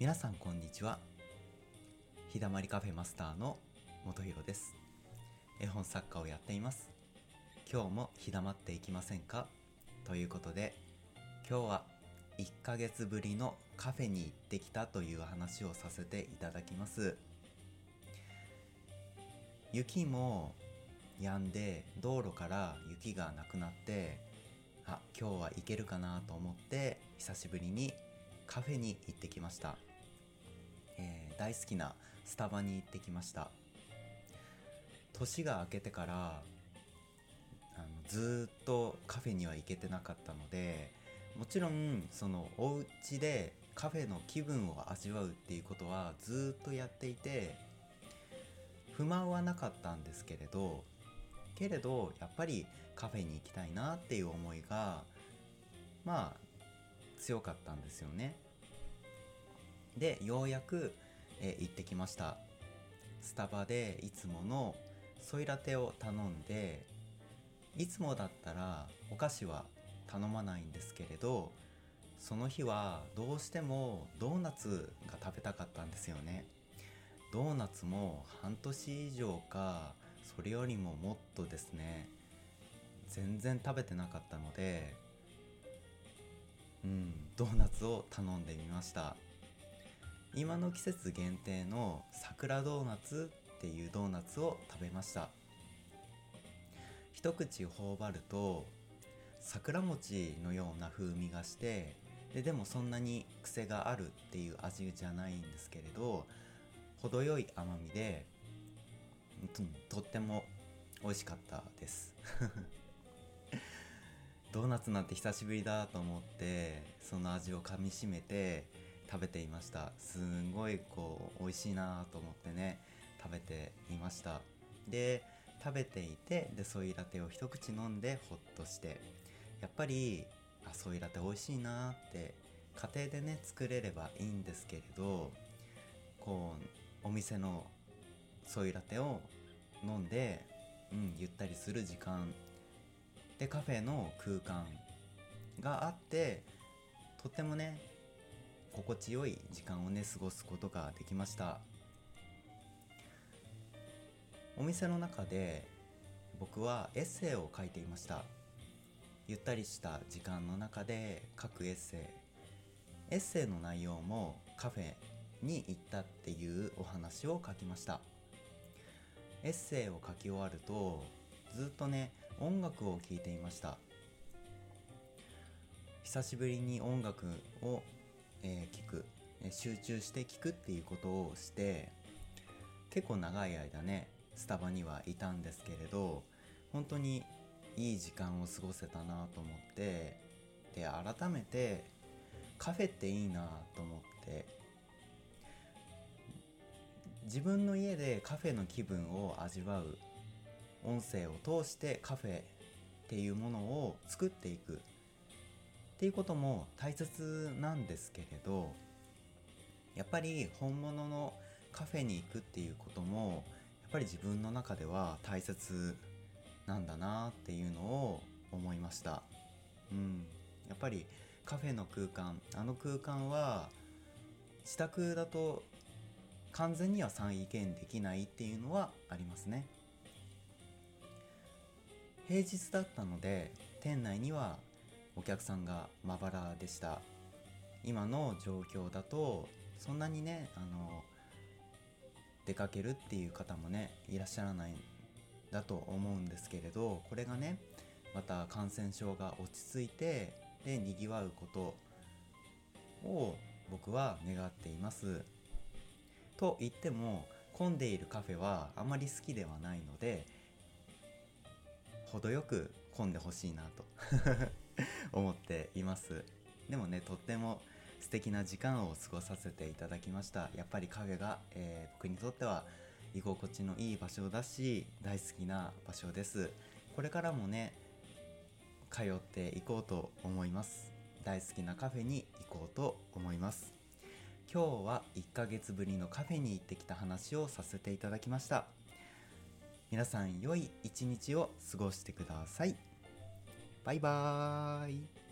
皆さんこんにちは。日だまりカフェマスターの元弘です。絵本作家をやっています。今日も日だまっていきませんか？ということで今日は1ヶ月ぶりのカフェに行ってきたという話をさせていただきます。雪も止んで道路から雪がなくなってあ今日は行けるかなと思って久しぶりにカフェに行ってきました、大好きなスタバに行ってきました年が明けてからあのずっとカフェには行けてなかったのでもちろんそのお家でカフェの気分を味わうっていうことはずっとやっていて不満はなかったんですけれどけれどやっぱりカフェに行きたいなっていう思いがまあ強かったんですよね。でようやく、えー、行ってきました。スタバでいつものソイラテを頼んでいつもだったらお菓子は頼まないんですけれどその日はどうしてもドーナツが食べたかったんですよね。ドーナツも半年以上かそれよりももっとですね全然食べてなかったのでうんドーナツを頼んでみました。今の季節限定の桜ドーナツっていうドーナツを食べました。一口頬張ると桜餅のような風味がしてででもそんなに癖があるっていう味じゃないんですけれど程よい甘みでとっても美味しかったです。ドーナツなんて久しぶりだと思ってその味をかみしめて食べていました。すんごいこう美味しいなと思ってね食べていました。で食べていてでソイラテを一口飲んでほっとして。やっぱりあソイラテ美味しいなって家庭でね作れればいいんですけれどこうお店のソイラテを飲んで、うん、ゆったりする時間。でカフェの空間があってとってもね心地よい時間をね過ごすことができました。お店の中で僕はエッセイを書いていました。ゆったりした時間の中で書くエッセイ。エッセイの内容もカフェに行ったっていうお話を書きました。エッセイを書き終わるとずっとね音楽を聴いていました。久しぶりに音楽をえー、聞く集中して聞くっていうことをして結構長い間ねスタバにはいたんですけれど本当にいい時間を過ごせたなと思ってで改めてカフェっていいなと思って自分の家でカフェの気分を味わう。音声を通してカフェっていうものを作っていく。っていうことも大切なんですけれどやっぱり本物のカフェに行くっていうこともやっぱり自分の中では大切なんだなっていうのを思いました。うん、やっぱりカフェの空間あの空間は自宅だと完全には再現できないっていうのはありますね平日だったので店内にはお客さんがまばらでした。今の状況だとそんなにねあの出かけるっていう方もねいらっしゃらないんだと思うんですけれどこれがねまた感染症が落ち着いてでにぎわうことを僕は願っています。と言っても混んでいるカフェはあまり好きではないので程よく混んでほしいなと。思っています。でもねとっても素敵な時間を過ごさせていただきました。やっぱり影が、えー、僕にとっては居心地のいい場所だし大好きな場所です。これからもね通っていこうと思います。大好きなカフェに行こうと思います。今日は1ヶ月ぶりのカフェに行ってきた話をさせていただきました。皆さん良い一日を過ごしてください。バイバーイ。